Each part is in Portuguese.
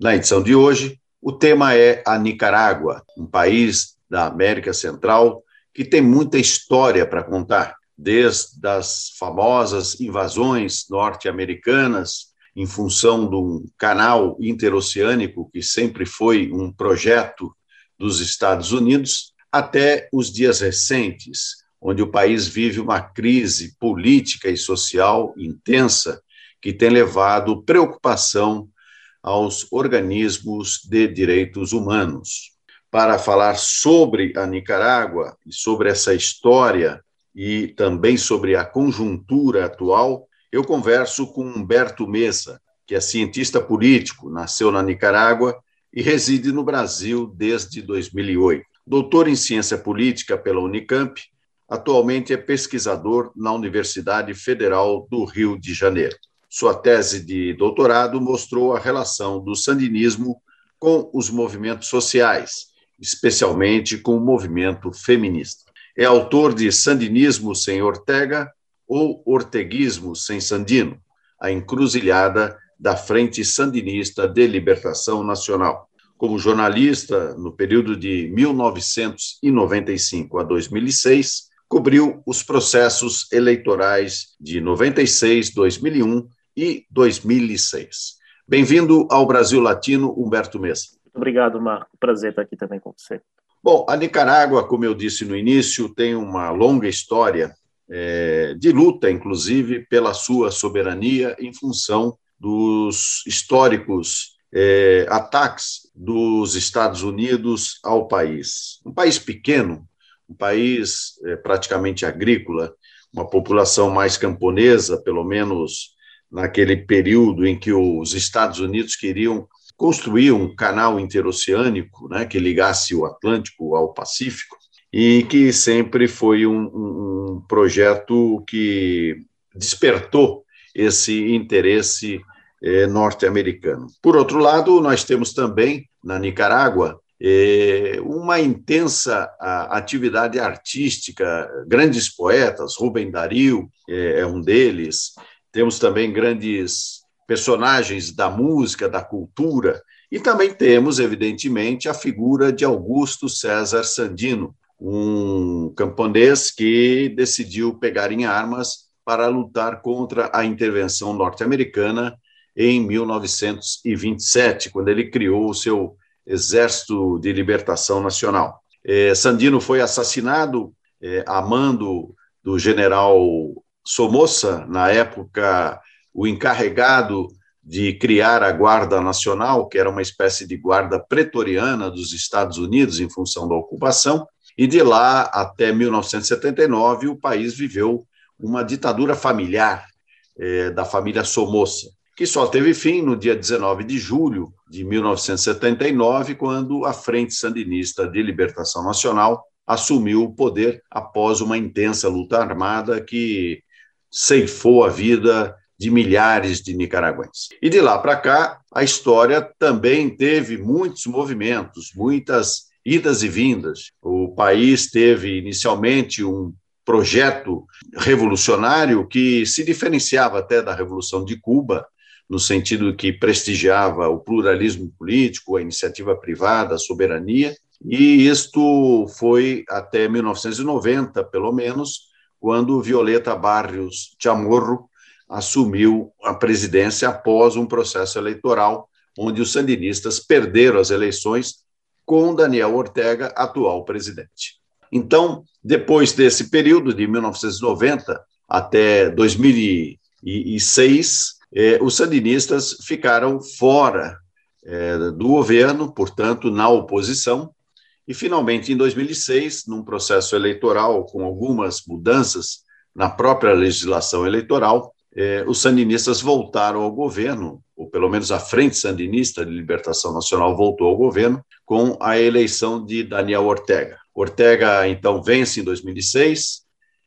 Na edição de hoje, o tema é a Nicarágua, um país da América Central que tem muita história para contar, desde as famosas invasões norte-americanas em função de um canal interoceânico que sempre foi um projeto dos Estados Unidos, até os dias recentes, onde o país vive uma crise política e social intensa que tem levado preocupação aos organismos de direitos humanos. Para falar sobre a Nicarágua e sobre essa história e também sobre a conjuntura atual, eu converso com Humberto Mesa, que é cientista político, nasceu na Nicarágua e reside no Brasil desde 2008. Doutor em ciência política pela Unicamp, atualmente é pesquisador na Universidade Federal do Rio de Janeiro. Sua tese de doutorado mostrou a relação do sandinismo com os movimentos sociais, especialmente com o movimento feminista. É autor de Sandinismo sem Ortega ou Orteguismo sem Sandino, a encruzilhada da Frente Sandinista de Libertação Nacional. Como jornalista, no período de 1995 a 2006, cobriu os processos eleitorais de 96, 2001 e 2006. Bem-vindo ao Brasil Latino, Humberto Mesa. Muito obrigado, Marco. Prazer estar aqui também com você. Bom, a Nicarágua, como eu disse no início, tem uma longa história é, de luta, inclusive, pela sua soberania em função dos históricos é, ataques dos Estados Unidos ao país. Um país pequeno, um país é, praticamente agrícola, uma população mais camponesa, pelo menos naquele período em que os Estados Unidos queriam construir um canal interoceânico né, que ligasse o Atlântico ao Pacífico, e que sempre foi um, um projeto que despertou esse interesse eh, norte-americano. Por outro lado, nós temos também na Nicarágua eh, uma intensa atividade artística, grandes poetas, Rubem Dario eh, é um deles, temos também grandes personagens da música, da cultura, e também temos, evidentemente, a figura de Augusto César Sandino, um camponês que decidiu pegar em armas para lutar contra a intervenção norte-americana em 1927, quando ele criou o seu Exército de Libertação Nacional. É, Sandino foi assassinado é, a mando do general Somoza, na época, o encarregado de criar a Guarda Nacional, que era uma espécie de guarda pretoriana dos Estados Unidos em função da ocupação, e de lá até 1979 o país viveu uma ditadura familiar é, da família Somoza, que só teve fim no dia 19 de julho de 1979, quando a Frente Sandinista de Libertação Nacional assumiu o poder após uma intensa luta armada que ceifou a vida de milhares de nicaragüenses. E de lá para cá, a história também teve muitos movimentos, muitas idas e vindas. O país teve inicialmente um projeto revolucionário que se diferenciava até da Revolução de Cuba, no sentido que prestigiava o pluralismo político, a iniciativa privada, a soberania, e isto foi até 1990, pelo menos, quando Violeta Barrios Chamorro assumiu a presidência após um processo eleitoral onde os sandinistas perderam as eleições com Daniel Ortega, atual presidente. Então, depois desse período de 1990 até 2006, eh, os sandinistas ficaram fora eh, do governo, portanto, na oposição, e, finalmente, em 2006, num processo eleitoral com algumas mudanças na própria legislação eleitoral, eh, os sandinistas voltaram ao governo, ou pelo menos a Frente Sandinista de Libertação Nacional voltou ao governo, com a eleição de Daniel Ortega. Ortega, então, vence em 2006,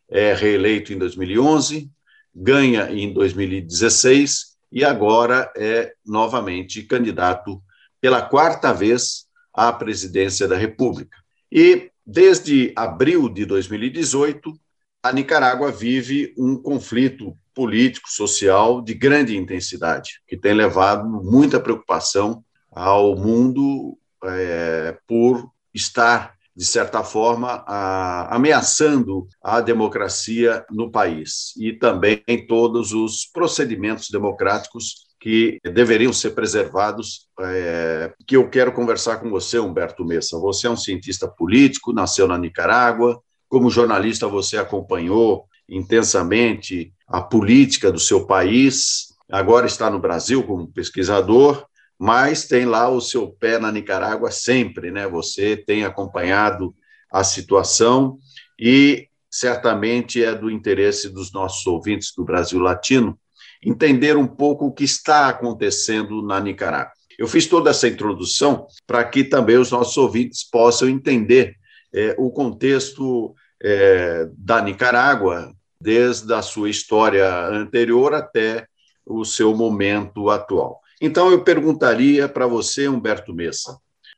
é reeleito em 2011, ganha em 2016 e agora é novamente candidato pela quarta vez à presidência da República. E desde abril de 2018, a Nicarágua vive um conflito político, social de grande intensidade, que tem levado muita preocupação ao mundo é, por estar de certa forma, a, ameaçando a democracia no país e também todos os procedimentos democráticos que deveriam ser preservados, é, que eu quero conversar com você, Humberto Messa. Você é um cientista político, nasceu na Nicarágua, como jornalista você acompanhou intensamente a política do seu país, agora está no Brasil como pesquisador, mas tem lá o seu pé na Nicarágua sempre, né? Você tem acompanhado a situação e certamente é do interesse dos nossos ouvintes do Brasil Latino entender um pouco o que está acontecendo na Nicarágua. Eu fiz toda essa introdução para que também os nossos ouvintes possam entender é, o contexto é, da Nicarágua, desde a sua história anterior até o seu momento atual. Então, eu perguntaria para você, Humberto Messa,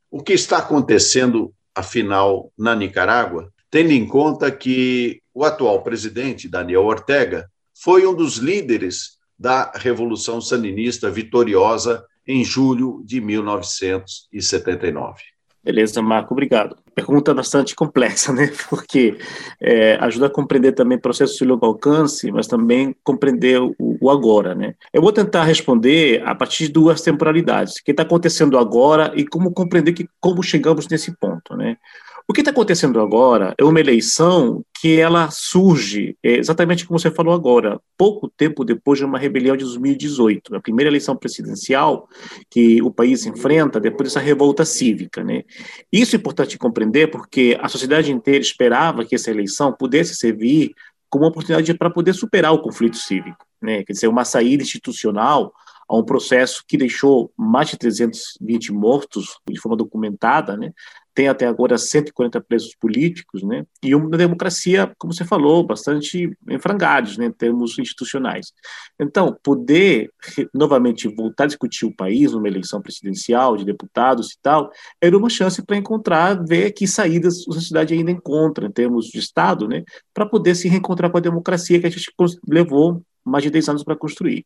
o que está acontecendo, afinal, na Nicarágua, tendo em conta que o atual presidente, Daniel Ortega, foi um dos líderes da Revolução Sandinista vitoriosa em julho de 1979. Beleza, Marco, obrigado. Pergunta bastante complexa, né? Porque é, ajuda a compreender também processos de longo alcance, mas também compreender o, o, agora, né? Eu vou tentar responder a partir de duas temporalidades: o que está acontecendo agora e como compreender que, como chegamos nesse ponto, né? O que está acontecendo agora é uma eleição que ela surge é, exatamente como você falou agora, pouco tempo depois de uma rebelião de 2018, a primeira eleição presidencial que o país enfrenta depois dessa revolta cívica, né? Isso é importante compreender porque a sociedade inteira esperava que essa eleição pudesse servir como uma oportunidade para poder superar o conflito cívico, né? Quer dizer, uma saída institucional a um processo que deixou mais de 320 mortos de forma documentada, né? Tem até agora 140 presos políticos, né? E uma democracia, como você falou, bastante em frangalhos, né, em termos institucionais. Então, poder novamente voltar a discutir o país numa eleição presidencial de deputados e tal, era uma chance para encontrar, ver que saídas a sociedade ainda encontra em termos de Estado, né, para poder se reencontrar com a democracia que a gente levou mais de 10 anos para construir.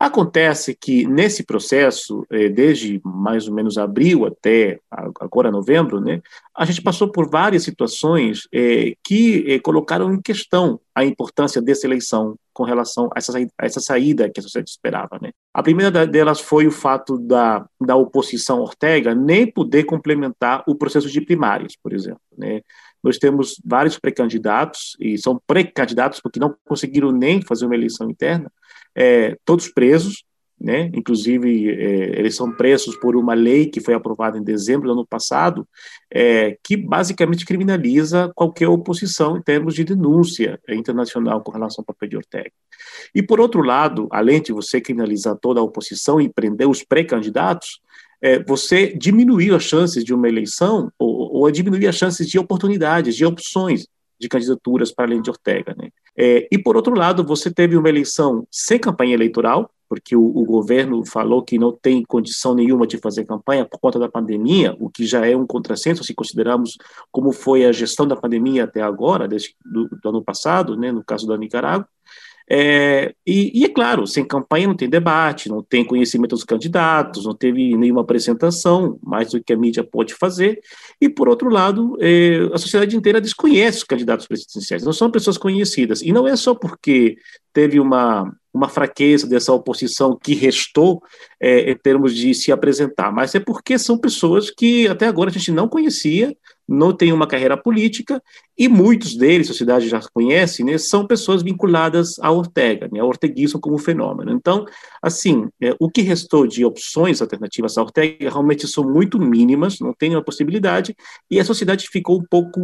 Acontece que nesse processo, eh, desde mais ou menos abril até agora novembro, né, a gente passou por várias situações eh, que eh, colocaram em questão a importância dessa eleição com relação a essa, a essa saída que a sociedade esperava. Né. A primeira delas foi o fato da, da oposição Ortega nem poder complementar o processo de primárias, por exemplo. Né. Nós temos vários pré-candidatos, e são pré-candidatos porque não conseguiram nem fazer uma eleição interna, é, todos presos, né? inclusive é, eles são presos por uma lei que foi aprovada em dezembro do ano passado, é, que basicamente criminaliza qualquer oposição em termos de denúncia internacional com relação ao papel de Ortega. E, por outro lado, além de você criminalizar toda a oposição e prender os pré-candidatos, é, você diminuiu as chances de uma eleição ou, ou diminuir as chances de oportunidades, de opções de candidaturas para além de Ortega. Né? É, e, por outro lado, você teve uma eleição sem campanha eleitoral, porque o, o, governo falou que não tem condição nenhuma de fazer campanha por conta da pandemia, o que já é um contrassenso se considerarmos como foi a gestão da pandemia até agora, desde do, do ano passado, né, no caso da Nicarágua. É, e, e, é claro, sem campanha não tem debate, não tem conhecimento dos candidatos, não teve nenhuma apresentação, mais do que a mídia pode fazer. E, por outro lado, é, a sociedade inteira desconhece os candidatos presidenciais, não são pessoas conhecidas. E não é só porque teve uma, uma fraqueza dessa oposição que restou é, em termos de se apresentar, mas é porque são pessoas que até agora a gente não conhecia, não têm uma carreira política e muitos deles, a sociedade já conhece, né, são pessoas vinculadas a Ortega, né, ao orteguismo como fenômeno. Então, assim, é, o que restou de opções alternativas a Ortega realmente são muito mínimas, não tem uma possibilidade, e a sociedade ficou um pouco,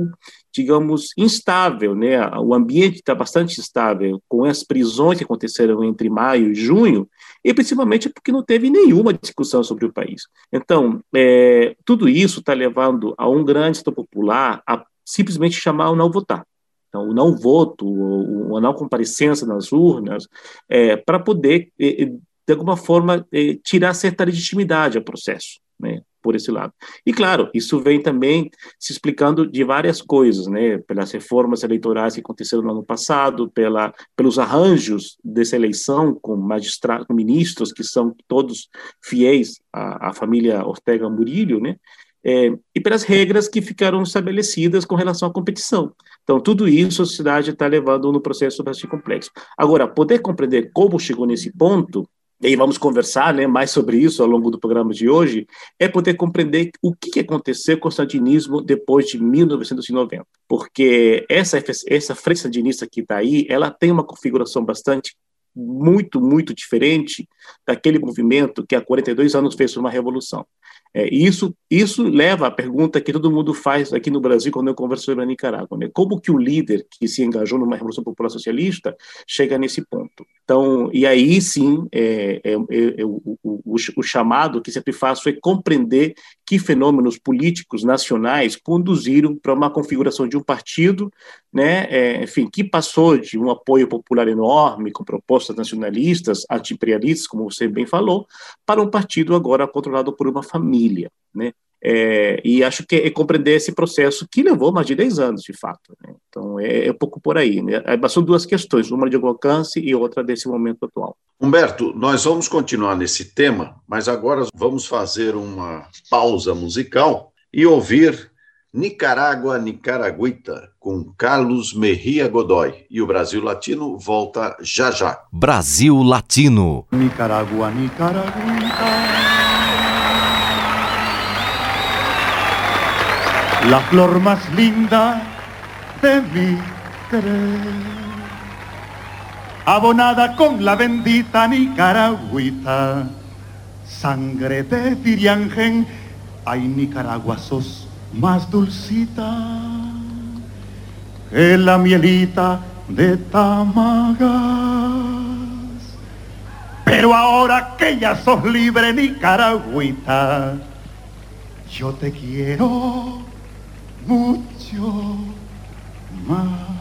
digamos, instável, né, o ambiente está bastante instável, com as prisões que aconteceram entre maio e junho, e principalmente porque não teve nenhuma discussão sobre o país. Então, é, tudo isso está levando a um grande popular a simplesmente chamar o não votar. Então, o não voto, o, a não comparecência nas urnas, é, para poder, de alguma forma, é, tirar certa legitimidade ao processo, né, por esse lado. E, claro, isso vem também se explicando de várias coisas, né, pelas reformas eleitorais que aconteceram no ano passado, pela, pelos arranjos dessa eleição com magistrados, com ministros que são todos fiéis à, à família Ortega Murillo, né, é, e pelas regras que ficaram estabelecidas com relação à competição. Então, tudo isso a sociedade está levando no processo bastante complexo. Agora, poder compreender como chegou nesse ponto, e vamos conversar né, mais sobre isso ao longo do programa de hoje, é poder compreender o que aconteceu com o sandinismo depois de 1990. Porque essa, essa frente sandinista que está aí, ela tem uma configuração bastante muito, muito diferente daquele movimento que há 42 anos fez uma revolução. É, isso, isso leva à pergunta que todo mundo faz aqui no Brasil quando eu converso sobre a Nicarágua, né? Como que o líder que se engajou numa revolução popular socialista chega nesse ponto? Então, e aí sim, é, é, é, é o, o, o, chamado que sempre faço é compreender que fenômenos políticos nacionais conduziram para uma configuração de um partido, né, é, enfim, que passou de um apoio popular enorme, com propostas nacionalistas, anti-imperialistas, como você bem falou, para um partido agora controlado por uma família, né, é, e acho que é compreender esse processo que levou mais de 10 anos, de fato. Né? Então, é, é, um pouco por aí. Né? São duas questões, uma de alcance e outra desse momento atual. Humberto, nós vamos continuar nesse tema, mas agora vamos fazer uma pausa musical e ouvir Nicarágua Nicaraguita, com Carlos Merria Godoy. E o Brasil Latino volta já já. Brasil Latino. Nicarágua Nicaraguita. la flor más linda de mi querer. Abonada con la bendita Nicaragüita, sangre de Firiangen, hay Nicaragua sos más dulcita que la mielita de Tamagas. Pero ahora que ya sos libre Nicaragüita, yo te quiero mucho más.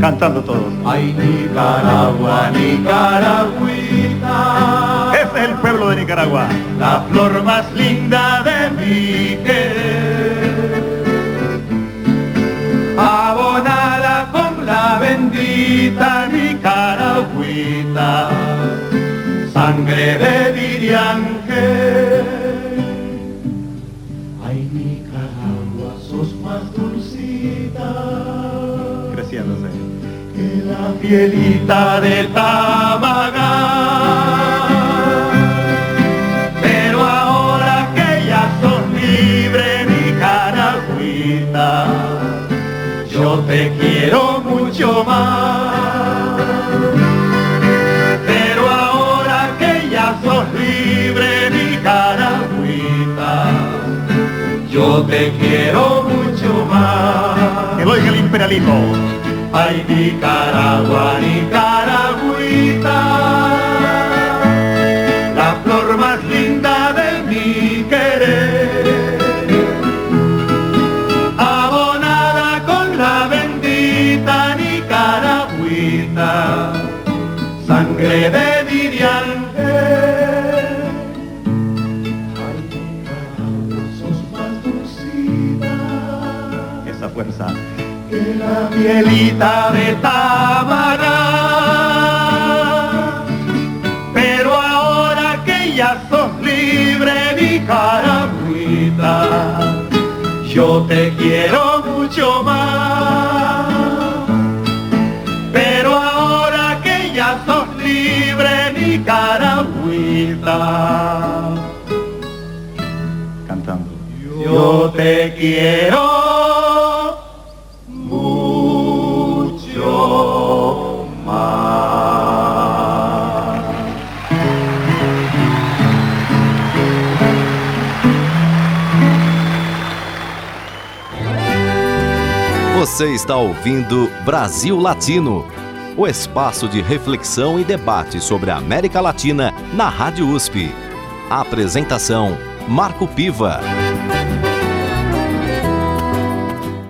Cantando todos. Ay, Nicaragua, Nicaragüita. Es el pueblo de Nicaragua. La flor más linda de mi querer. Abonada con la bendita Nicaragüita. Sangre de Viriángel. Pielita de Tamaga. Pero ahora que ya son libre mi caragüita, yo te quiero mucho más. Pero ahora que ya sos libre mi caragüita, yo te quiero mucho más. Que oiga el imperialismo. Ay, Nicaragua, Nicaragüita, la mielita de Tábara. Pero ahora que ya sos libre, mi carabita, yo te quiero mucho más. Pero ahora que ya sos libre, mi carabita, cantando, yo te quiero. Você está ouvindo Brasil Latino, o espaço de reflexão e debate sobre a América Latina na Rádio USP. A apresentação: Marco Piva.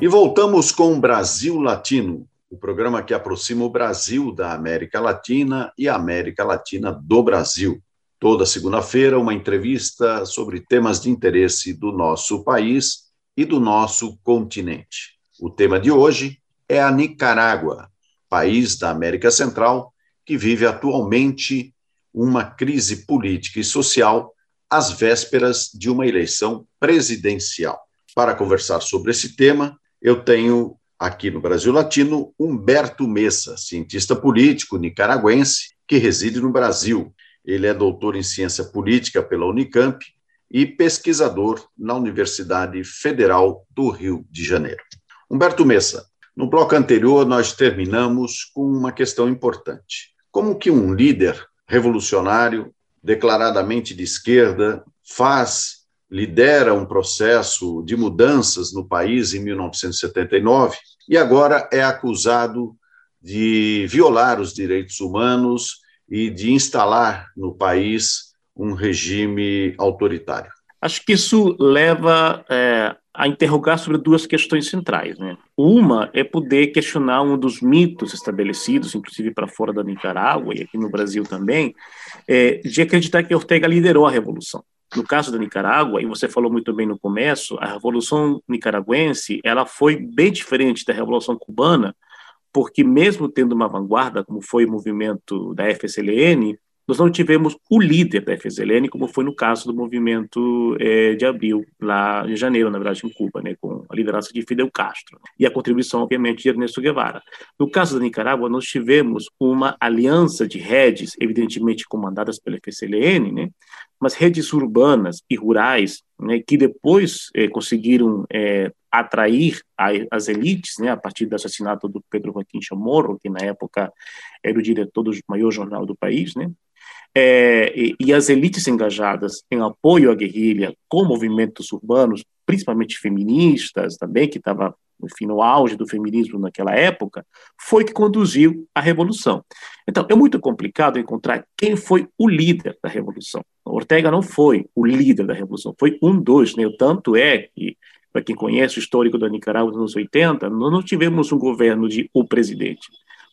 E voltamos com Brasil Latino, o programa que aproxima o Brasil da América Latina e a América Latina do Brasil. Toda segunda-feira, uma entrevista sobre temas de interesse do nosso país e do nosso continente. O tema de hoje é a Nicarágua, país da América Central que vive atualmente uma crise política e social às vésperas de uma eleição presidencial. Para conversar sobre esse tema, eu tenho aqui no Brasil Latino Humberto Messa, cientista político nicaragüense que reside no Brasil. Ele é doutor em ciência política pela Unicamp e pesquisador na Universidade Federal do Rio de Janeiro. Humberto Messa, no bloco anterior nós terminamos com uma questão importante. Como que um líder revolucionário, declaradamente de esquerda, faz, lidera um processo de mudanças no país em 1979 e agora é acusado de violar os direitos humanos e de instalar no país um regime autoritário? Acho que isso leva é, a interrogar sobre duas questões centrais. Né? Uma é poder questionar um dos mitos estabelecidos, inclusive para fora da Nicarágua e aqui no Brasil também, é, de acreditar que Ortega liderou a revolução. No caso da Nicarágua, e você falou muito bem no começo, a revolução nicaragüense ela foi bem diferente da revolução cubana, porque mesmo tendo uma vanguarda, como foi o movimento da FSLN, nós não tivemos o líder da FSLN, como foi no caso do movimento é, de abril, lá em janeiro, na verdade, em Cuba, né, com a liderança de Fidel Castro e a contribuição, obviamente, de Ernesto Guevara. No caso da Nicarágua, nós tivemos uma aliança de redes, evidentemente comandadas pela FSLN, né, mas redes urbanas e rurais, né, que depois é, conseguiram é, atrair a, as elites, né, a partir do assassinato do Pedro Joaquim Chamorro, que na época era o diretor do maior jornal do país, né, é, e, e, as elites engajadas em apoio à guerrilha com movimentos urbanos, principalmente feministas também, que estava enfim, no auge do feminismo naquela época, foi que conduziu à revolução. Então, é muito complicado encontrar quem foi o líder da revolução. Ortega não foi o líder da revolução, foi um dos, né? tanto é que para quem conhece o histórico da Nicarágua nos anos 80, nós não tivemos um governo de o presidente.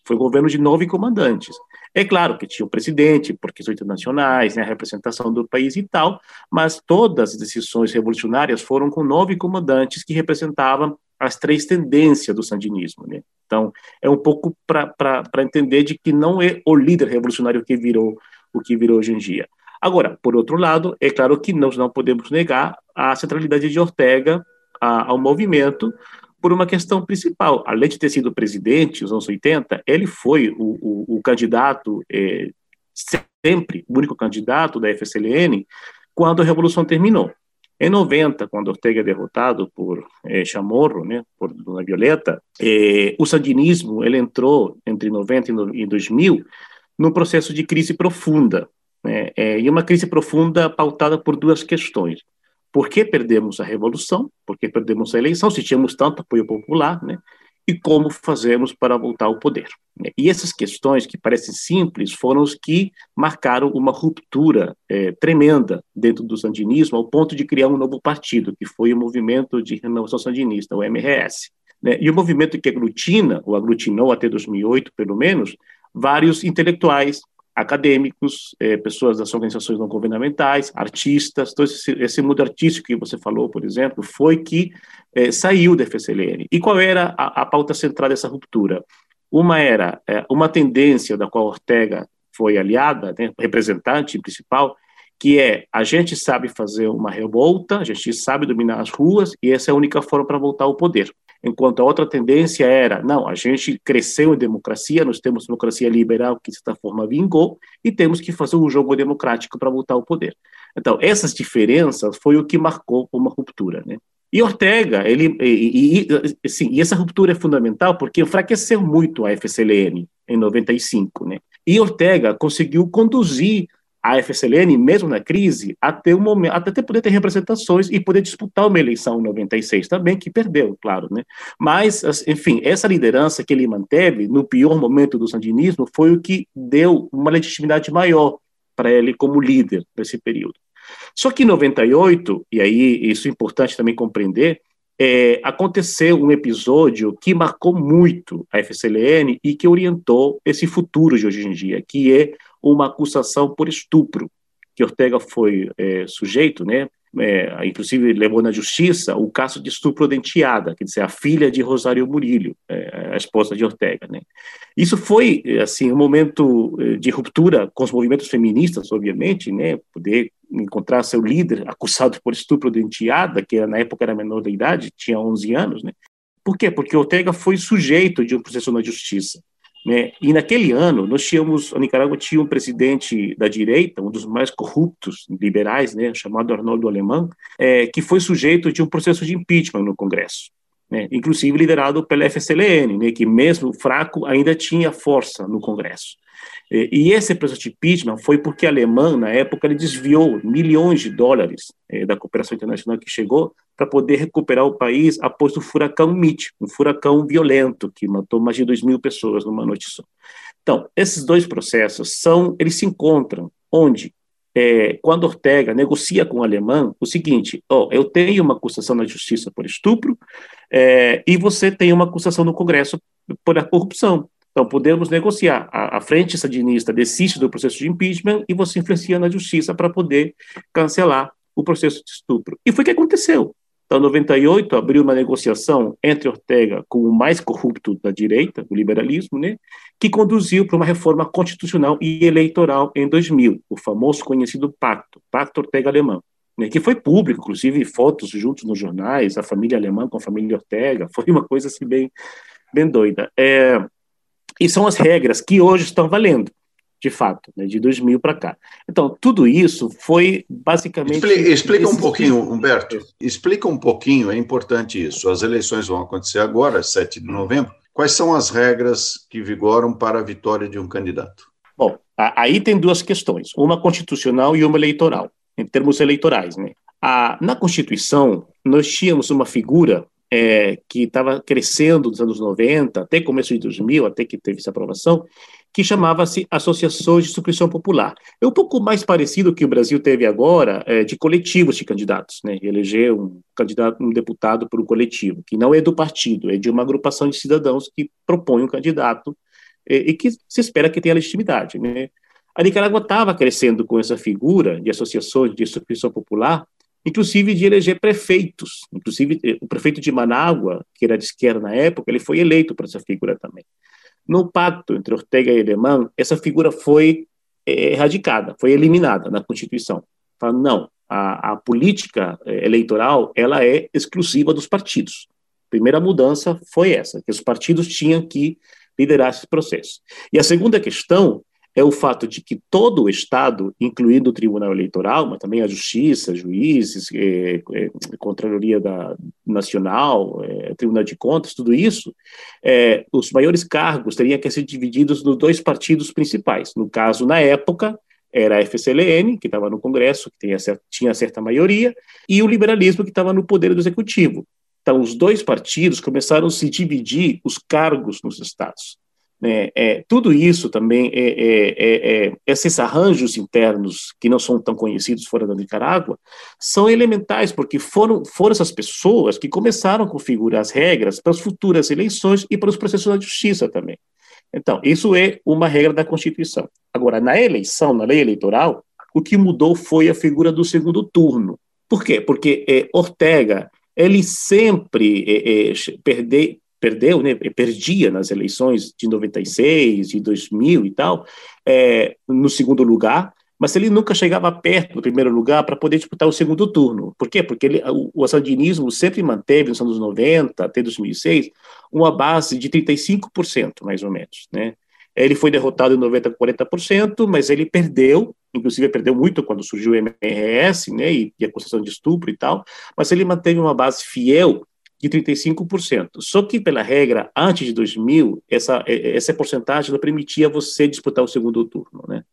Foi um governo de nove comandantes. É claro que tinha o presidente, por questões internacionais, né, a representação do país e tal, mas todas as decisões revolucionárias foram com nove comandantes que representavam as três tendências do sandinismo. Né? Então, é um pouco para entender de que não é o líder revolucionário que virou o que virou hoje em dia. Agora, por outro lado, é claro que nós não podemos negar a centralidade de Ortega a, ao movimento, por uma questão principal. Além de ter sido presidente nos anos 80, ele foi o, o, o candidato, é, sempre o único candidato da FSLN, quando a Revolução terminou. Em 90, quando Ortega é derrotado por é, Chamorro, né, por Dona Violeta, é, o sandinismo ele entrou entre 90 e 2000 num processo de crise profunda, né, é, e uma crise profunda pautada por duas questões por que perdemos a revolução, por que perdemos a eleição, se tínhamos tanto apoio popular, né? E como fazemos para voltar ao poder. Né? E essas questões que parecem simples foram os que marcaram uma ruptura é, tremenda dentro do sandinismo, ao ponto de criar um novo partido, que foi o Movimento de Renovação Sandinista, o MRS. Né? E o movimento que aglutina, ou aglutinou até 2008, pelo menos, vários intelectuais, acadêmicos, é, pessoas das organizações não governamentais, artistas, todo esse, esse, mundo artístico que você falou, por exemplo, foi que é, saiu da FSLN. E qual era a, a pauta central dessa ruptura? Uma era é, uma tendência da qual Ortega foi aliada, né, representante principal, que é a gente sabe fazer uma revolta, a gente sabe dominar as ruas e essa é a única forma para voltar ao poder. Enquanto a outra tendência era, não, a gente cresceu em democracia, nós temos democracia liberal que de certa forma vingou e temos que fazer um jogo democrático para voltar ao poder. Então, essas diferenças foi o que marcou uma ruptura, né? E Ortega, ele, e, e, assim, e essa ruptura é fundamental porque enfraqueceu muito a FSLN em 95, né? E Ortega conseguiu conduzir a FSLN, mesmo na crise, até o momento, até poder ter representações e poder disputar uma eleição em 96 também, que perdeu, claro, né? Mas, enfim, essa liderança que ele manteve no pior momento do sandinismo foi o que deu uma legitimidade maior para ele como líder nesse período. Só que em 98, e aí isso é importante também compreender, é, aconteceu um episódio que marcou muito a FCLN e que orientou esse futuro de hoje em dia, que é uma acusação por estupro, que Ortega foi é, sujeito, né, é, inclusive levou na justiça o caso de estupro denteada, quer dizer, a filha de Rosário Murillo, é, a esposa de Ortega. Né. Isso foi assim um momento é, de ruptura com os movimentos feministas, obviamente, né, poder encontrar seu líder acusado por estupro de enteada, que na época era menor de idade, tinha 11 anos, né? Por quê? Porque Ortega foi sujeito de um processo na justiça. Né? E naquele ano, nós tínhamos, a Nicarágua tinha um presidente da direita, um dos mais corruptos liberais, né, chamado Arnoldo Alemão, é, que foi sujeito de um processo de impeachment no Congresso. Né, inclusive liderado pela FSLN, né, que mesmo fraco ainda tinha força no Congresso. E esse processo de impeachment foi porque a Alemanha, na época, ele desviou milhões de dólares eh, da cooperação internacional que chegou para poder recuperar o país após o furacão Mitch, um furacão violento que matou mais de 2 mil pessoas numa noite só. Então, esses dois processos são, eles se encontram onde é, quando Ortega negocia com o alemão, o seguinte: oh, eu tenho uma acusação na justiça por estupro é, e você tem uma acusação no Congresso por corrupção. Então, podemos negociar. A, a frente sandinista desiste do processo de impeachment e você influencia na justiça para poder cancelar o processo de estupro. E foi o que aconteceu. Então, em 98, abriu uma negociação entre Ortega com o mais corrupto da direita, o liberalismo, né, que conduziu para uma reforma constitucional e eleitoral em 2000, o famoso conhecido pacto, Pacto Ortega-Alemão, né, que foi público, inclusive fotos juntos nos jornais, a família alemã com a família Ortega, foi uma coisa assim bem, bem doida. É, e são as regras que hoje estão valendo, de fato, né, de 2000 para cá. Então, tudo isso foi basicamente. Explica, explica um pouquinho, Humberto, explica um pouquinho, é importante isso. As eleições vão acontecer agora, 7 de novembro. Quais são as regras que vigoram para a vitória de um candidato? Bom, aí tem duas questões, uma constitucional e uma eleitoral, em termos eleitorais. Né? A, na Constituição, nós tínhamos uma figura é, que estava crescendo nos anos 90, até começo de 2000, até que teve essa aprovação, que chamava-se Associações de Subscrição Popular. É um pouco mais parecido que o Brasil teve agora é, de coletivos de candidatos, né? Eleger um candidato, um deputado por um coletivo, que não é do partido, é de uma agrupação de cidadãos que propõe um candidato é, e que se espera que tenha legitimidade, né? A Nicarágua estava crescendo com essa figura de associações de subscrição popular, inclusive de eleger prefeitos. Inclusive, eh, o prefeito de Manágua, que era de esquerda na época, ele foi eleito por essa figura também. No pacto entre Ortega e Alemão, essa figura foi é, erradicada, foi eliminada na Constituição. Fala, não, a, a, política eh, eleitoral ela é exclusiva dos partidos. A primeira mudança foi essa, que os partidos tinham que liderar esse processo. E a segunda questão é o fato de que todo o Estado, incluindo o Tribunal Eleitoral, mas também a Justiça, juízes, é, é, Contraloria da, Nacional, é, Tribunal de Contas, tudo isso, os maiores cargos teriam que ser divididos nos dois partidos principais. No caso, na época, era a FCLN, que estava no Congresso, que tinha certa, tinha certa maioria, e o liberalismo, que estava no poder do executivo. Então, os dois partidos começaram a se dividir os cargos nos estados. É, é, tudo isso também, é, é, é, é, esses arranjos internos que não são tão conhecidos fora da Nicarágua, são elementais, porque foram, foram essas pessoas que começaram a configurar as regras para as futuras eleições e para os processos da justiça também. Então, isso é uma regra da Constituição. Agora, na eleição, na lei eleitoral, o que mudou foi a figura do segundo turno. Por quê? Porque é, Ortega, ele sempre é, é, perde, perdeu, né, perdia nas eleições de 96, de 2000 e tal, é, no segundo lugar, mas ele nunca chegava perto do primeiro lugar para poder disputar o segundo turno. Por quê? Porque ele, o, o sandinismo sempre manteve, nos anos 90 até 2006, uma base de 35%, mais ou menos, né? Ele foi derrotado em 90 40%, mas ele perdeu, inclusive perdeu muito quando surgiu o MRS, né, e, e a concessão de estupro e tal, mas ele manteve uma base fiel de 35%. Só que, pela regra, antes de 2000, essa, essa porcentagem não permitia você disputar o segundo turno, né?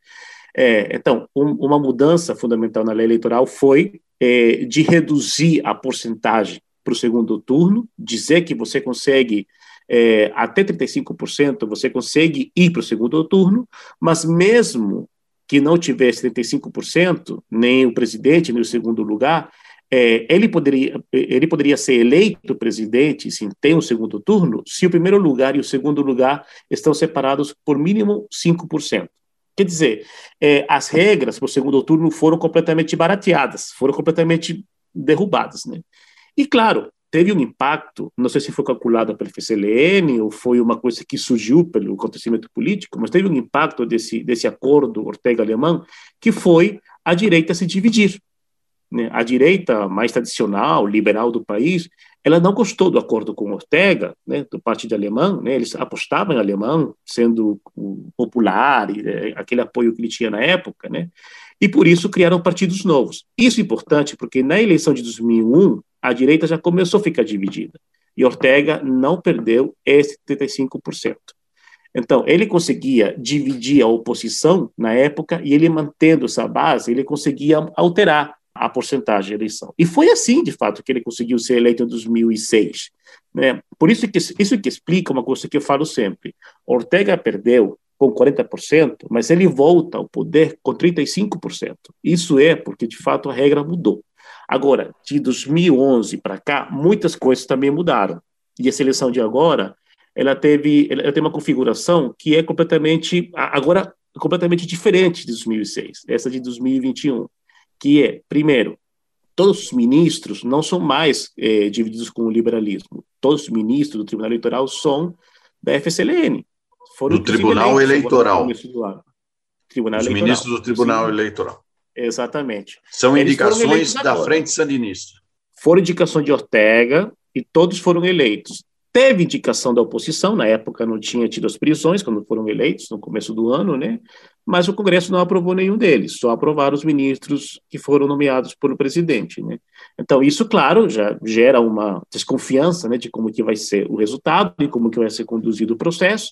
É, então, um, uma mudança fundamental na lei eleitoral foi é, de reduzir a porcentagem para o segundo turno, dizer que você consegue é, até 35%, você consegue ir para o segundo turno, mas mesmo que não tivesse 35%, nem o presidente, nem o segundo lugar, é, ele, poderia, ele poderia ser eleito presidente, sim, tem um segundo turno, se o primeiro lugar e o segundo lugar estão separados por mínimo 5%. Quer dizer, é, as regras para o segundo turno foram completamente barateadas, foram completamente derrubadas. Né? E, claro, teve um impacto, não sei se foi calculado pelo FCLN ou foi uma coisa que surgiu pelo acontecimento político, mas teve um impacto desse, desse acordo Ortega-Alemão, que foi a direita se dividir. Né? A direita mais tradicional, liberal do país, ela não gostou do acordo com Ortega, né, do partido alemão, né, eles apostavam em alemão, sendo popular, e, é, aquele apoio que ele tinha na época, né, e por isso criaram partidos novos. Isso é importante porque na eleição de 2001, a direita já começou a ficar dividida, e Ortega não perdeu esse 35%. Então, ele conseguia dividir a oposição na época, e ele mantendo essa base, ele conseguia alterar a porcentagem de eleição. E foi assim, de fato, que ele conseguiu ser eleito em 2006. Né? Por isso que isso que explica uma coisa que eu falo sempre. Ortega perdeu com 40%, mas ele volta ao poder com 35%. Isso é porque, de fato, a regra mudou. Agora, de 2011 para cá, muitas coisas também mudaram. E a seleção de agora, ela teve, ela tem uma configuração que é completamente, agora, completamente diferente de 2006, essa de 2021 que é, primeiro, todos os ministros não são mais é, divididos com o liberalismo. Todos os ministros do Tribunal Eleitoral são da FSLN. Foram do Tribunal Eleitoral. Tribunal os Eleitoral. ministros do Tribunal Sim. Eleitoral. Exatamente. São Eles indicações da agora. Frente Sandinista. Foram indicação de Ortega e todos foram eleitos. Teve indicação da oposição, na época não tinha tido as prisões, quando foram eleitos, no começo do ano, né? mas o Congresso não aprovou nenhum deles, só aprovaram os ministros que foram nomeados pelo presidente. Né? Então, isso, claro, já gera uma desconfiança né, de como que vai ser o resultado e como que vai ser conduzido o processo.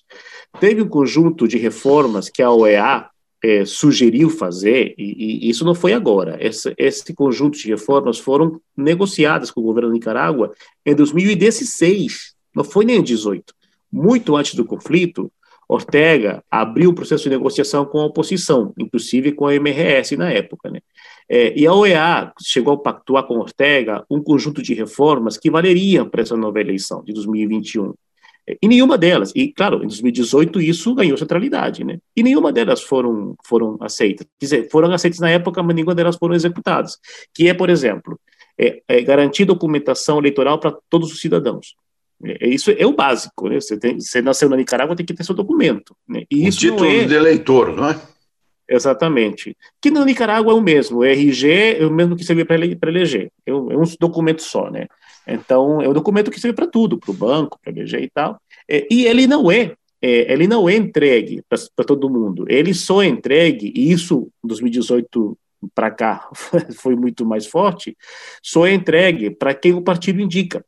Teve um conjunto de reformas que a OEA é, sugeriu fazer, e, e, isso não foi agora. Esse, esse conjunto de reformas foram negociadas com o governo da Nicarágua em 2016 não foi nem em 18. Muito antes do conflito, Ortega abriu o processo de negociação com a oposição, inclusive com a MRS na época. Né? É, e a OEA chegou a pactuar com Ortega um conjunto de reformas que valeriam para essa nova eleição de 2021. É, e nenhuma delas, e claro, em 2018 isso ganhou centralidade, né? E nenhuma delas foram, foram aceitas. Quer dizer, foram aceitas na época, mas nenhuma delas foram executadas. Que é, por exemplo, é, é garantir documentação eleitoral para todos os cidadãos. É, isso é o básico, né? Você, tem, você nasceu na Nicarágua, tem que ter seu documento. Né? E o isso título é... de eleitor, não é? Exatamente. Que na Nicarágua é o mesmo, o RG é o mesmo que serve para eleger, é um, é um documento só, né? Então, é um documento que serve para tudo, para o banco, para eleger e tal. É, e ele não é, é, ele não é entregue para todo mundo, ele só é entregue, e isso, em 2018 para cá, foi muito mais forte, só é entregue para quem o partido indica.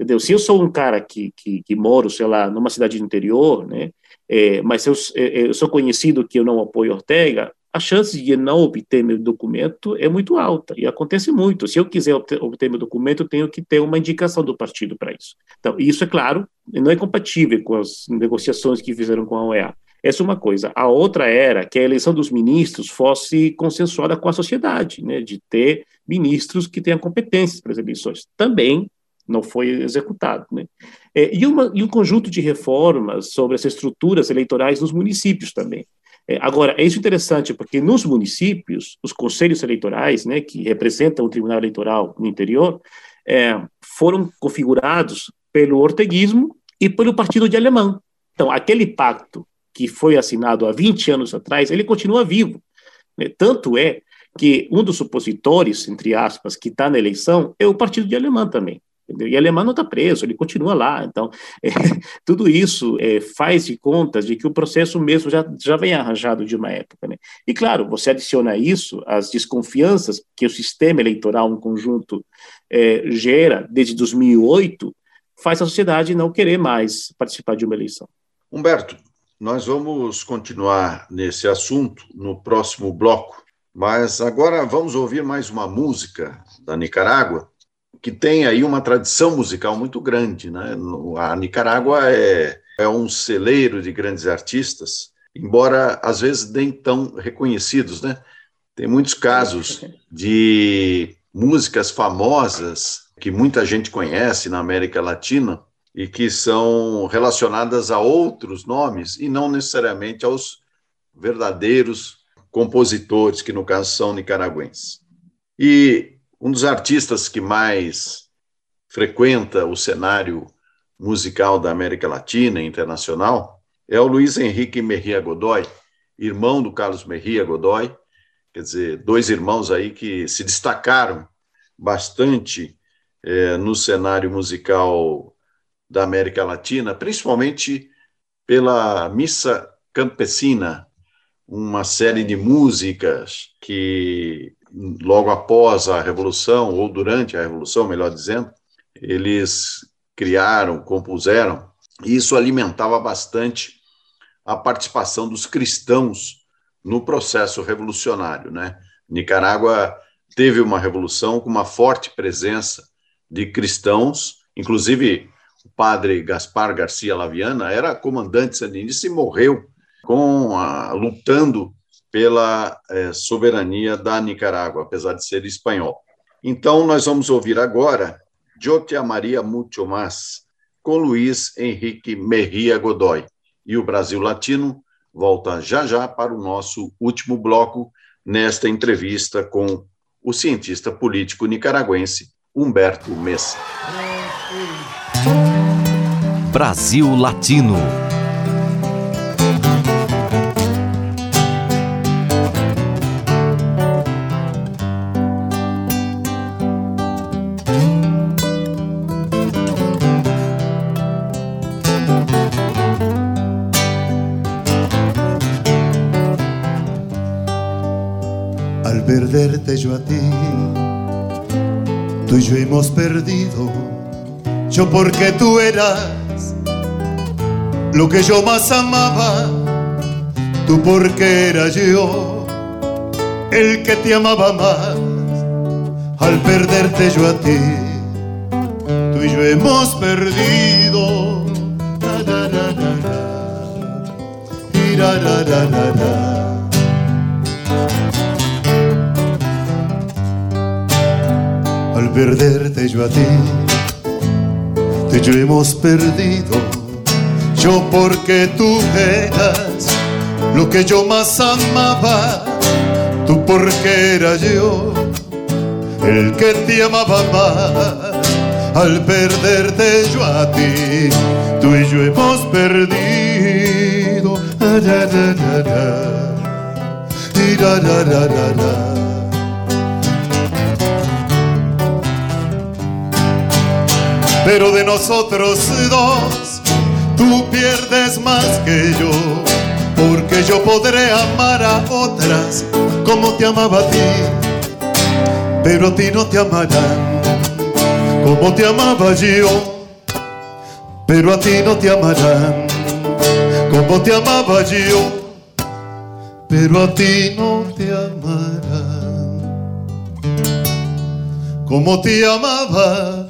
Entendeu? Se eu sou um cara que, que, que moro, sei lá, numa cidade do interior, né, é, mas eu, é, é, eu, sou conhecido que eu não apoio Ortega, a chance de não obter meu documento é muito alta, e acontece muito. Se eu quiser obter, meu documento, eu tenho que ter uma indicação do partido para isso. Então, isso, é claro, não é compatível com as negociações que fizeram com a OEA. Essa é uma coisa. A outra era que a eleição dos ministros fosse consensuada com a sociedade, né, de ter ministros que tenham competências para as eleições. Também não foi executado. Né? É, e, uma, e um conjunto de reformas sobre as estruturas eleitorais nos municípios também. É, agora, é isso interessante, porque nos municípios, os conselhos eleitorais, né, que representam o Tribunal Eleitoral no interior, é, foram configurados pelo orteguismo e pelo Partido de Alemão. Então, aquele pacto que foi assinado há 20 anos atrás, ele continua vivo. Né? Tanto é que um dos supositores, entre aspas, que está na eleição é o Partido de Alemão também. Entendeu? E Alemão não está preso, ele continua lá. Então, é, tudo isso é, faz de contas de que o processo mesmo já, já vem arranjado de uma época. Né? E, claro, você adiciona isso as desconfianças que o sistema eleitoral, em conjunto, é, gera desde 2008, faz a sociedade não querer mais participar de uma eleição. Humberto, nós vamos continuar nesse assunto no próximo bloco, mas agora vamos ouvir mais uma música da Nicarágua que tem aí uma tradição musical muito grande. Né? A Nicarágua é, é um celeiro de grandes artistas, embora às vezes nem tão reconhecidos. Né? Tem muitos casos de músicas famosas que muita gente conhece na América Latina e que são relacionadas a outros nomes e não necessariamente aos verdadeiros compositores, que no caso são nicaragüenses. E um dos artistas que mais frequenta o cenário musical da América Latina e internacional é o Luiz Henrique Merria Godoy, irmão do Carlos Merria Godoy, quer dizer, dois irmãos aí que se destacaram bastante é, no cenário musical da América Latina, principalmente pela Missa Campesina, uma série de músicas que logo após a Revolução, ou durante a Revolução, melhor dizendo, eles criaram, compuseram, e isso alimentava bastante a participação dos cristãos no processo revolucionário. Né? Nicarágua teve uma revolução com uma forte presença de cristãos, inclusive o padre Gaspar Garcia Laviana era comandante sandinista e morreu com a, lutando pela é, soberania da Nicarágua, apesar de ser espanhol. Então, nós vamos ouvir agora Eu te amaria mucho más, com Luiz Henrique Merria Godoy. E o Brasil Latino volta já já para o nosso último bloco nesta entrevista com o cientista político nicaragüense Humberto Messa. Brasil Latino. Yo a ti. Tú y yo hemos perdido, yo porque tú eras lo que yo más amaba, tú porque era yo el que te amaba más. Al perderte yo a ti, tú y yo hemos perdido. al perderte yo a ti, y yo hemos perdido. Yo porque tú eras lo que yo más amaba, tú porque era yo el que te amaba más. Al perderte yo a ti, tú y yo hemos perdido. Pero de nosotros dos tú pierdes más que yo, porque yo podré amar a otras como te amaba a ti, pero a ti no te amarán como te amaba yo, pero a ti no te amarán como te amaba yo, pero a ti no te amarán como te amaba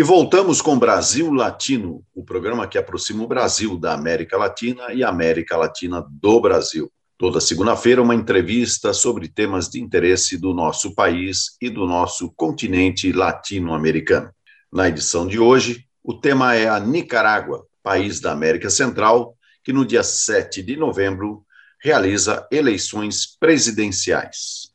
E voltamos com Brasil Latino, o programa que aproxima o Brasil da América Latina e a América Latina do Brasil. Toda segunda-feira, uma entrevista sobre temas de interesse do nosso país e do nosso continente latino-americano. Na edição de hoje, o tema é a Nicarágua, país da América Central, que no dia 7 de novembro realiza eleições presidenciais.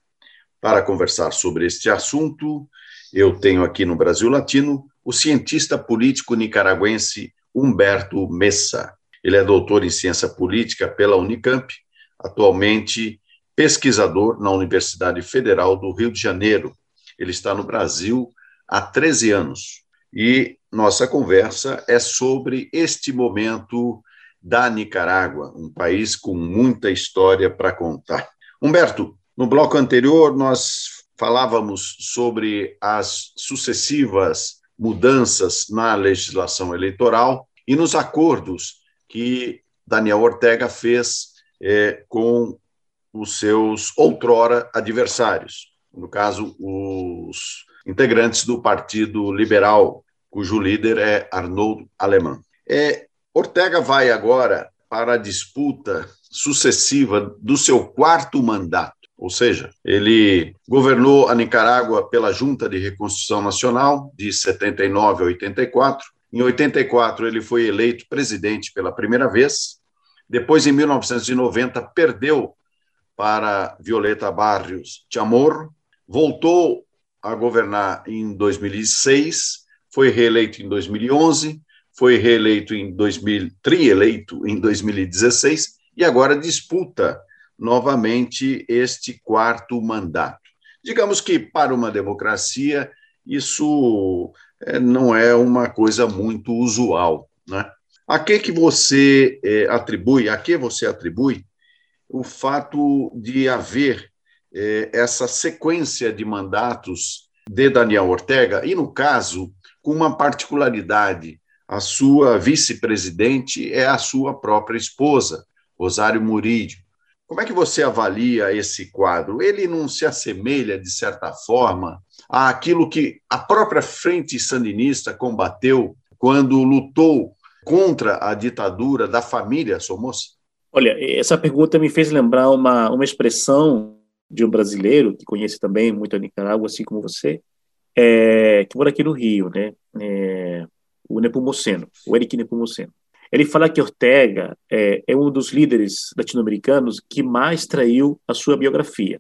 Para conversar sobre este assunto, eu tenho aqui no Brasil Latino o cientista político nicaragüense Humberto Messa. Ele é doutor em ciência política pela Unicamp atualmente pesquisador na Universidade Federal do Rio de Janeiro. Ele está no Brasil há 13 anos. E nossa conversa é sobre este momento da Nicarágua, um país com muita história para contar. Humberto, no bloco anterior nós falávamos sobre as sucessivas mudanças na legislação eleitoral e nos acordos que Daniel Ortega fez é, com os seus outrora adversários, no caso, os integrantes do Partido Liberal, cujo líder é Arnold Alemão. É, Ortega vai agora para a disputa sucessiva do seu quarto mandato, ou seja, ele governou a Nicarágua pela Junta de Reconstrução Nacional de 79 a 84. Em 84 ele foi eleito presidente pela primeira vez depois, em 1990, perdeu para Violeta Barrios de Amor, voltou a governar em 2006, foi reeleito em 2011, foi reeleito em 2000, trieleito em 2016 e agora disputa novamente este quarto mandato. Digamos que para uma democracia isso é, não é uma coisa muito usual, né? A que que você é, atribui, a que você atribui o fato de haver é, essa sequência de mandatos de Daniel Ortega e, no caso, com uma particularidade, a sua vice-presidente é a sua própria esposa, Rosário Murídio. Como é que você avalia esse quadro? Ele não se assemelha, de certa forma, àquilo que a própria Frente Sandinista combateu quando lutou contra a ditadura da família Somoza? Olha, essa pergunta me fez lembrar uma, uma expressão de um brasileiro que conhece também muito a Nicarágua, assim como você, é, que mora aqui no Rio, né? É, o Nepomuceno, o Eric Nepomuceno. Ele fala que Ortega é, é um dos líderes latino-americanos que mais traiu a sua biografia.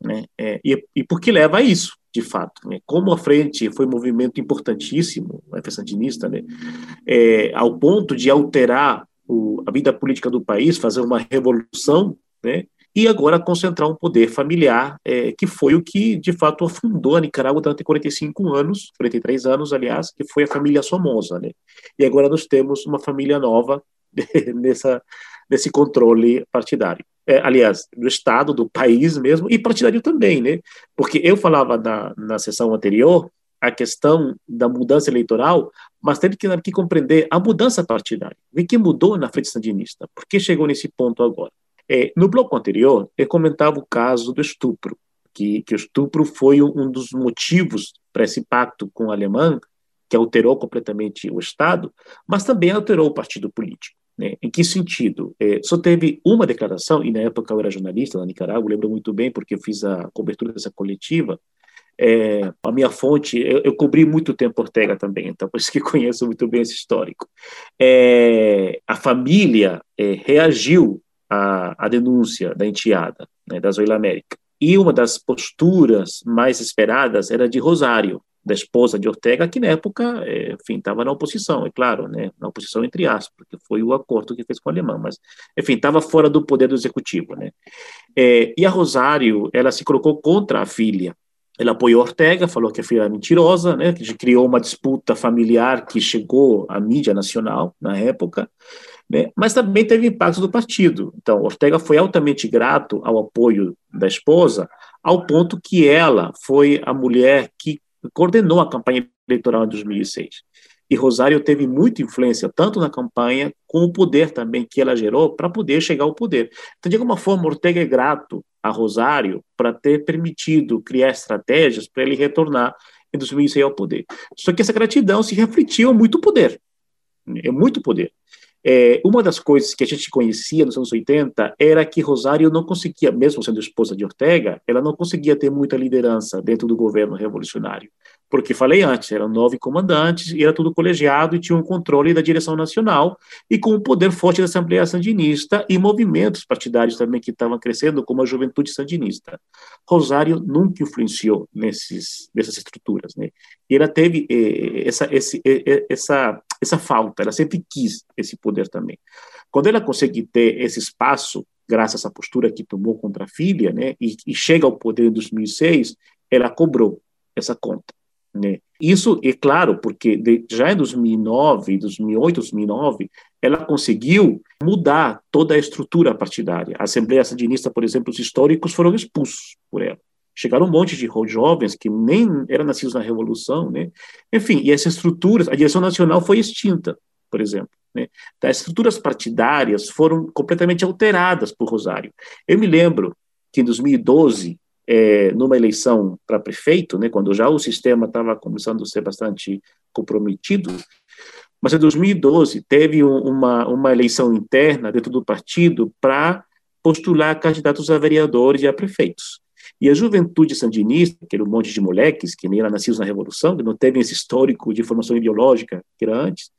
Né? É, e, e por que leva a isso? de fato. Né? Como a frente foi um movimento importantíssimo, a sandinista, né? É, ao ponto de alterar o, a vida política do país, fazer uma revolução, né? E agora concentrar um poder familiar, é, que foi o que, de fato, afundou a Nicarágua durante 45 anos, 43 anos, aliás, que foi a família Somoza. Né? E agora nós temos uma família nova nessa, nesse controle partidário é, aliás, do Estado, do país mesmo, e partidário também, né? Porque eu falava na, na sessão anterior a questão da mudança eleitoral, mas tem que, que compreender a mudança partidária. O que mudou na frente sandinista? Por que chegou nesse ponto agora? É, no bloco anterior, eu comentava o caso do estupro, que, que o estupro foi um dos motivos para esse pacto com o alemão, que alterou completamente o Estado, mas também alterou o partido político. Né? Em que sentido? É, só teve uma declaração, e na época eu era jornalista na Nicarágua, lembro muito bem, porque eu fiz a cobertura dessa coletiva. É, a minha fonte, eu, eu, cobri muito tempo Ortega também, então por isso que conheço muito bem esse histórico. É, a família é, reagiu à, à, denúncia da enteada, né, da Zoila América. E uma das posturas mais esperadas era de Rosário, da esposa de Ortega, que na época, é, enfim, estava na oposição, é claro, né, na oposição entre aspas, porque foi o acordo que fez com o alemão, mas, enfim, estava fora do poder do executivo, né. É, e a Rosário, ela se colocou contra a filha, ela apoiou Ortega, falou que a filha era mentirosa, né, que criou uma disputa familiar que chegou à mídia nacional na época, né, mas também teve impacto do partido. Então, Ortega foi altamente grato ao apoio da esposa, ao ponto que ela foi a mulher que coordenou a campanha eleitoral em 2006. E Rosário teve muita influência, tanto na campanha, como o poder também que ela gerou para poder chegar ao poder. Então, de alguma forma, Ortega é grato a Rosário para ter permitido criar estratégias para ele retornar em 2006 ao poder. Só que essa gratidão se refletiu muito poder. É muito poder. É, uma das coisas que a gente conhecia nos anos 80 era que Rosário não conseguia, mesmo sendo esposa de Ortega, ela não conseguia ter muita liderança dentro do governo revolucionário porque falei antes, eram nove comandantes, era tudo colegiado e tinha um controle da direção nacional, e com o poder forte da Assembleia Sandinista e movimentos partidários também que estavam crescendo, como a Juventude Sandinista. Rosário nunca influenciou nesses, nessas estruturas, né? E ela teve eh, essa, esse, eh, eh, essa, essa falta, ela sempre quis esse poder também. Quando ela consegue ter esse espaço, graças essa postura que tomou contra a filha, né, e, e chega ao poder em 2006, ela cobrou essa conta. Né? Isso é claro, porque de, já em 2009, 2008, 2009, ela conseguiu mudar toda a estrutura partidária. A Assembleia Sandinista, por exemplo, os históricos foram expulsos por ela. Chegaram um monte de jovens que nem eram nascidos na Revolução, né? Enfim, e essas estruturas, a direção nacional foi extinta, por exemplo. Né? Então, as estruturas partidárias foram completamente alteradas por Rosário. Eu me lembro que em 2012 é, numa eleição para prefeito, né, quando já o sistema estava começando a ser bastante comprometido, mas em 2012 teve uma, uma eleição interna dentro do partido para postular candidatos a vereadores e a prefeitos. E a juventude sandinista, que era um monte de moleques, que nem eram nascidos na Revolução, que não teve esse histórico de formação ideológica que era antes,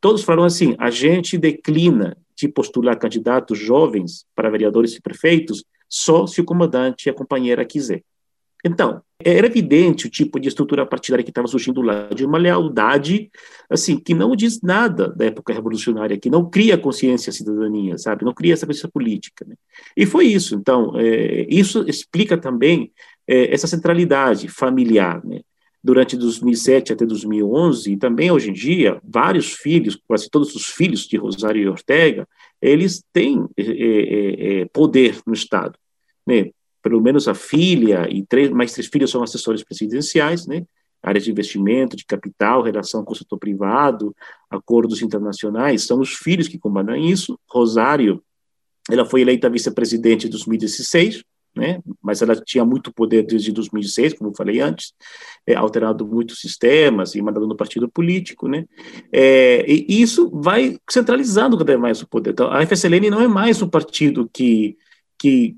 todos falaram assim: a gente declina de postular candidatos jovens para vereadores e prefeitos só se o comandante e a companheira quiser. Então, era evidente o tipo de estrutura partidária que estava surgindo lá, de uma lealdade, assim, que não diz nada da época revolucionária, que não cria consciência cidadania, sabe? Não cria essa consciência política. Né? E foi isso. Então, é, isso explica também é, essa centralidade familiar, né? Durante 2007 até 2011, e também hoje em dia, vários filhos, quase todos os filhos de Rosário e Ortega, eles têm é, poder no Estado né? Pelo menos a filha e três, mais três filhos são assessores presidenciais, né? Áreas de investimento, de capital, relação com o setor privado, acordos internacionais, são os filhos que comandam isso. Rosário, ela foi eleita vice-presidente em 2016, né? mas ela tinha muito poder desde 2006, como eu falei antes, é, alterado muitos sistemas e mandado no partido político, né? É, e isso vai centralizando cada vez mais o poder. Então, a FSLN não é mais um partido que, que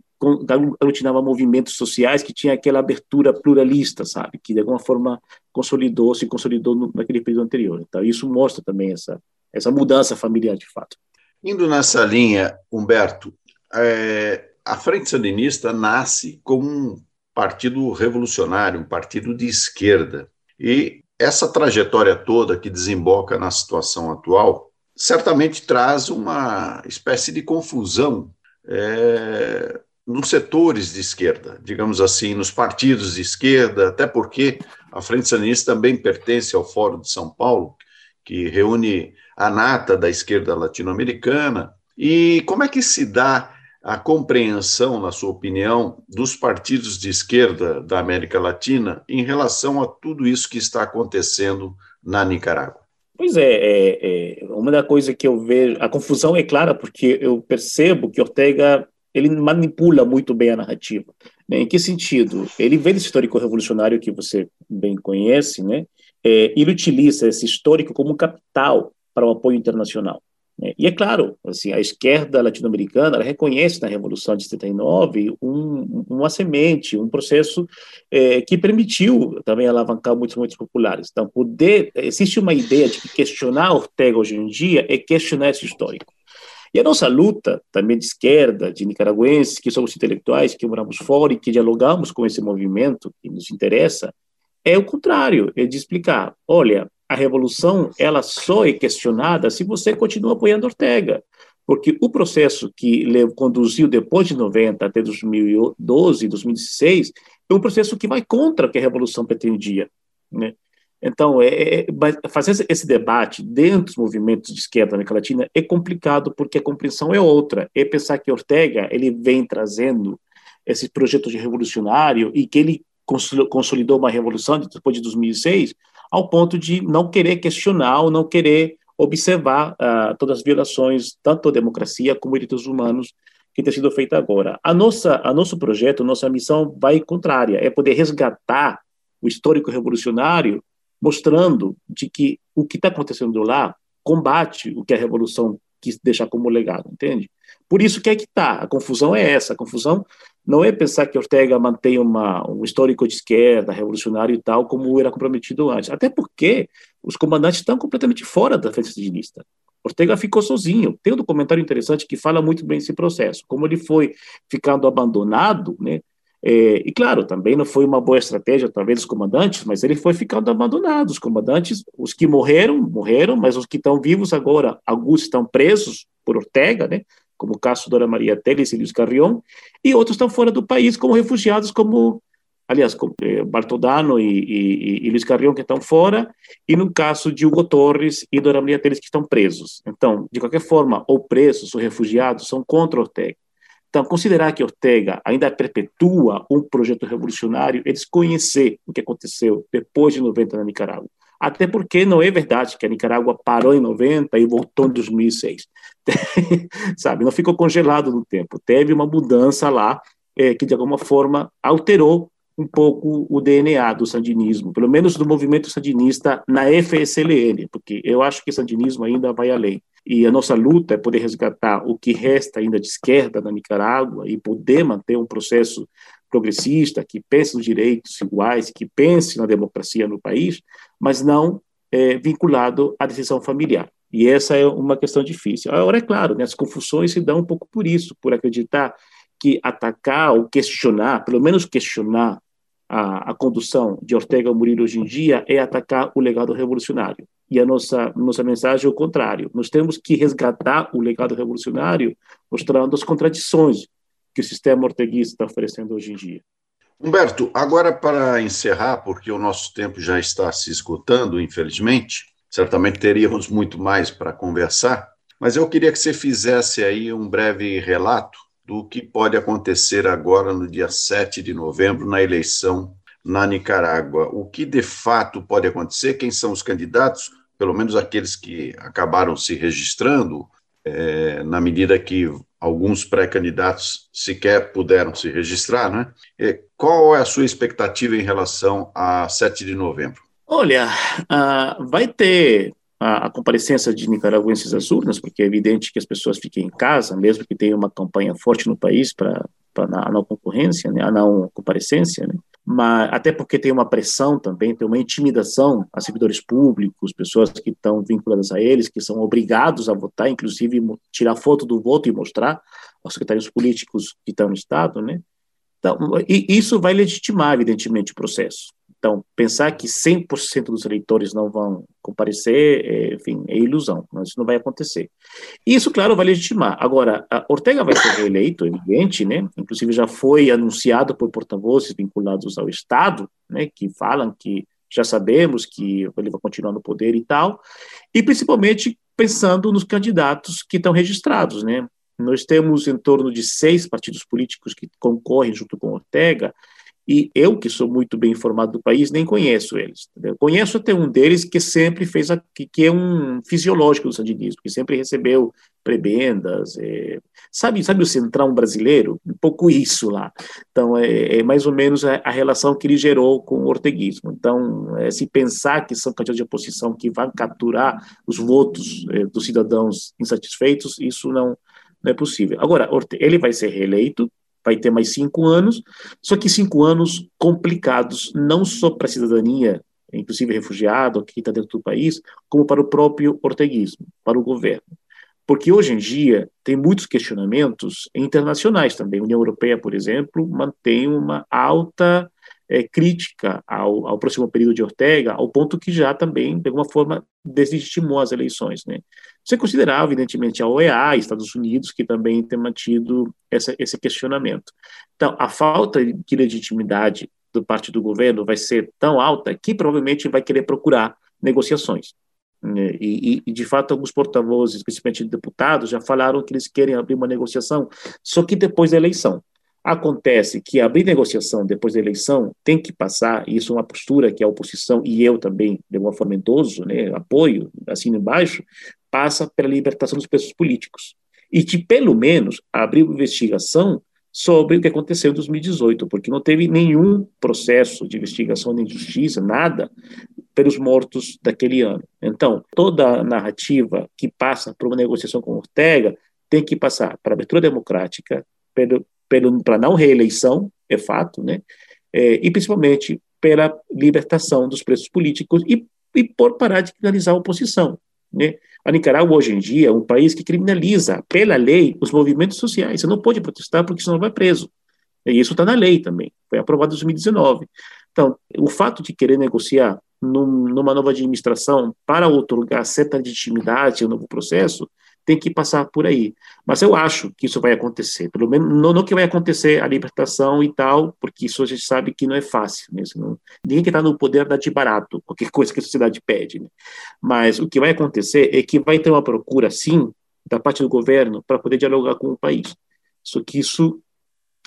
aglutinava movimentos sociais que tinha aquela abertura pluralista, sabe, que de alguma forma consolidou, se consolidou no, naquele período anterior. Então isso mostra também essa essa mudança familiar de fato. Indo nessa linha, Humberto, é, a Frente Sandinista nasce como um partido revolucionário, um partido de esquerda, e essa trajetória toda que desemboca na situação atual certamente traz uma espécie de confusão é, nos setores de esquerda, digamos assim, nos partidos de esquerda, até porque a Frente Sandinista também pertence ao Fórum de São Paulo, que reúne a nata da esquerda latino-americana. E como é que se dá a compreensão, na sua opinião, dos partidos de esquerda da América Latina em relação a tudo isso que está acontecendo na Nicarágua? Pois é, é, é uma da coisa que eu vejo, a confusão é clara porque eu percebo que Ortega ele manipula muito bem a narrativa. Né? Em que sentido? Ele vê esse histórico revolucionário que você bem conhece, né? É, ele utiliza esse histórico como capital para o apoio internacional. Né? E é claro, assim, a esquerda latino-americana reconhece na Revolução de 79 um, uma semente, um processo é, que permitiu também alavancar muitos movimentos populares. Então, poder, existe uma ideia de que questionar Ortega hoje em dia é questionar esse histórico. E a nossa luta, também de esquerda, de nicaragüenses, que somos intelectuais, que moramos fora e que dialogamos com esse movimento que nos interessa, é o contrário, é de explicar, olha, a revolução ela só é questionada se você continua apoiando Ortega, porque o processo que conduziu depois de 90 até 2012, 2016, é um processo que vai contra o que a revolução pretendia, né? Então, é, é, fazer esse debate dentro dos movimentos de esquerda na América Latina é complicado porque a compreensão é outra. É pensar que Ortega ele vem trazendo esse projeto de revolucionário e que ele consolidou uma revolução depois de 2006, ao ponto de não querer questionar ou não querer observar uh, todas as violações, tanto à democracia como direitos humanos, que tem sido feita agora. A nossa, a nosso projeto, a nossa missão vai contrária, é poder resgatar o histórico revolucionário, mostrando de que o que está acontecendo lá combate o que a revolução quis deixar como legado, entende? Por isso que é que está, a confusão é essa, a confusão não é pensar que Ortega mantém uma, um histórico de esquerda, revolucionário e tal, como era comprometido antes. Até porque os comandantes estão completamente fora da frente sandinista. Ortega ficou sozinho. Tem um documentário interessante que fala muito bem desse processo, como ele foi ficando abandonado, né? É, e claro, também não foi uma boa estratégia, talvez, dos comandantes, mas ele foi ficando abandonado. Os comandantes, os que morreram, morreram, mas os que estão vivos agora, alguns estão presos por Ortega, né? como o caso Dora Maria Teles e Luiz Carrion, e outros estão fora do país como refugiados, como, aliás, como, eh, Bartodano e, e, e, Luiz Carrion, que estão fora, e no caso de Hugo Torres e Dora Maria Teles, que estão presos. Então, de qualquer forma, ou presos ou refugiados são contra Ortega. Então, considerar que Ortega ainda perpetua um projeto revolucionário é desconhecer o que aconteceu depois de 90 na Nicarágua. Até porque não é verdade que a Nicarágua parou em 90 e voltou em 2006. Sabe, não ficou congelado no tempo. Teve uma mudança lá é, que, de alguma forma, alterou um pouco o DNA do sandinismo, pelo menos do movimento sandinista na FSLN, porque eu acho que sandinismo ainda vai além. E a nossa luta é poder resgatar o que resta ainda de esquerda na Nicarágua e poder manter um processo progressista, que pense nos direitos iguais, que pense na democracia no país, mas não é, vinculado à decisão familiar. E essa é uma questão difícil. Agora, é claro, né, as confusões se dão um pouco por isso, por acreditar que atacar ou questionar, pelo menos questionar a, a condução de Ortega Murilo hoje em dia é atacar o legado revolucionário. E a nossa, nossa mensagem é o contrário. Nós temos que resgatar o legado revolucionário, mostrando as contradições que o sistema orteguista está oferecendo hoje em dia. Humberto, agora para encerrar, porque o nosso tempo já está se esgotando, infelizmente, certamente teríamos muito mais para conversar, mas eu queria que você fizesse aí um breve relato do que pode acontecer agora no dia 7 de novembro na eleição na Nicarágua. O que de fato pode acontecer? Quem são os candidatos? Pelo menos aqueles que acabaram se registrando, é, na medida que alguns pré-candidatos sequer puderam se registrar, né? E qual é a sua expectativa em relação a 7 de novembro? Olha, uh, vai ter a, a, de nicaragüenses às urnas, porque é evidente que as pessoas fiquem em casa, mesmo que tenha uma campanha forte no país para a não concorrência, né, a não comparecência, né? Mas até porque tem uma pressão também, tem uma intimidação a servidores públicos, pessoas que estão vinculadas a eles, que são obrigados a votar, inclusive tirar foto do voto e mostrar aos secretários políticos que estão no Estado, né? Então, isso vai legitimar, evidentemente, o processo. Então, pensar que 100% dos eleitores não vão comparecer, é, enfim, é ilusão, isso não vai acontecer. Isso, claro, vai legitimar. Agora, Ortega vai ser reeleito, evidente, né? Inclusive já foi anunciado por porta-vozes vinculados ao Estado, né, que falam que já sabemos que ele vai continuar no poder e tal, e principalmente pensando nos candidatos que estão registrados, né? Nós temos em torno de seis partidos políticos que concorrem junto com Ortega, e eu, que sou muito bem informado do país, nem conheço eles. Entendeu? Conheço até um deles que sempre fez, a, que, que é um fisiológico do sandinismo, que sempre recebeu prebendas. É, sabe, sabe o centrão brasileiro? Um pouco isso lá. Então, é, é mais ou menos a, a, relação que ele gerou com o orteguismo. Então, é, se pensar que são candidatos de oposição que vão capturar os votos é, dos cidadãos insatisfeitos, isso não, não é possível. Agora, ele vai ser reeleito, vai ter mais cinco anos, só que cinco anos complicados, não só para a cidadania, inclusive refugiado, que está dentro do país, como para o próprio orteguismo, para o governo. Porque hoje em dia tem muitos questionamentos internacionais também. A União Europeia, por exemplo, mantém uma alta é, crítica ao, ao próximo período de Ortega, ao ponto que já também, de alguma forma, desestimou as eleições. Né? Você considerava, evidentemente, a OEA, Estados Unidos, que também tem mantido essa, esse questionamento. Então, a falta de legitimidade do parte do governo vai ser tão alta que provavelmente vai querer procurar negociações. Né? E, e, de fato, alguns porta-vozes, principalmente deputados, já falaram que eles querem abrir uma negociação, só que depois da eleição. Acontece que abrir negociação depois da eleição tem que passar, e isso é uma postura que a oposição e eu também, de alguma forma endoso, né, apoio, assim embaixo, passa pela libertação dos presos políticos. E de, pelo menos, abrir investigação sobre o que aconteceu em 2018, porque não teve nenhum processo de investigação nem justiça, nada, pelos mortos daquele ano. Então, toda a narrativa que passa por uma negociação com Ortega tem que passar para a abertura democrática, pelo, para não reeleição, é fato, né? É, e principalmente pela libertação dos presos políticos e, e por parar de criminalizar a oposição. Né? A Nicarágua, hoje em dia, é um país que criminaliza, pela lei, os movimentos sociais. Você não pode protestar porque senão vai preso. E isso está na lei também, foi aprovado em 2019. Então, o fato de querer negociar num, numa nova administração para otorgar certa legitimidade ao novo processo tem que passar por aí. Mas eu acho que isso vai acontecer, pelo menos não, não que vai acontecer a libertação e tal, porque isso a gente sabe que não é fácil. Né? Não, ninguém que está no poder dá de barato, qualquer coisa que a sociedade pede. Né? Mas o que vai acontecer é que vai ter uma procura, sim, da parte do governo para poder dialogar com o país. Só que isso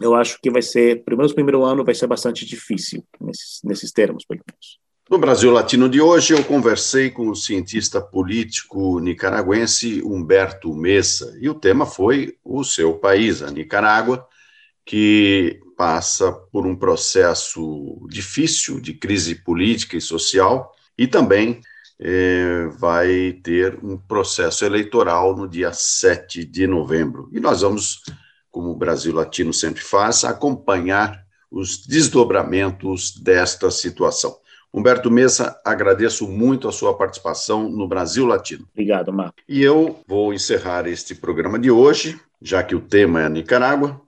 eu acho que vai ser, pelo menos no primeiro ano, vai ser bastante difícil, nesses, nesses termos, pelo menos. No Brasil Latino de hoje, eu conversei com o cientista político nicaragüense Humberto Mesa, e o tema foi o seu país, a Nicarágua, que passa por um processo difícil de crise política e social, e também eh, vai ter um processo eleitoral no dia 7 de novembro. E nós vamos, como o Brasil Latino sempre faz, acompanhar os desdobramentos desta situação. Humberto Mesa, agradeço muito a sua participação no Brasil Latino. Obrigado, Marco. E eu vou encerrar este programa de hoje, já que o tema é a Nicarágua,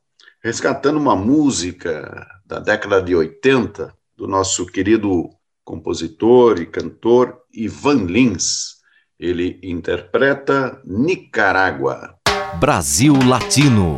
resgatando uma música da década de 80 do nosso querido compositor e cantor Ivan Lins. Ele interpreta Nicarágua. Brasil Latino.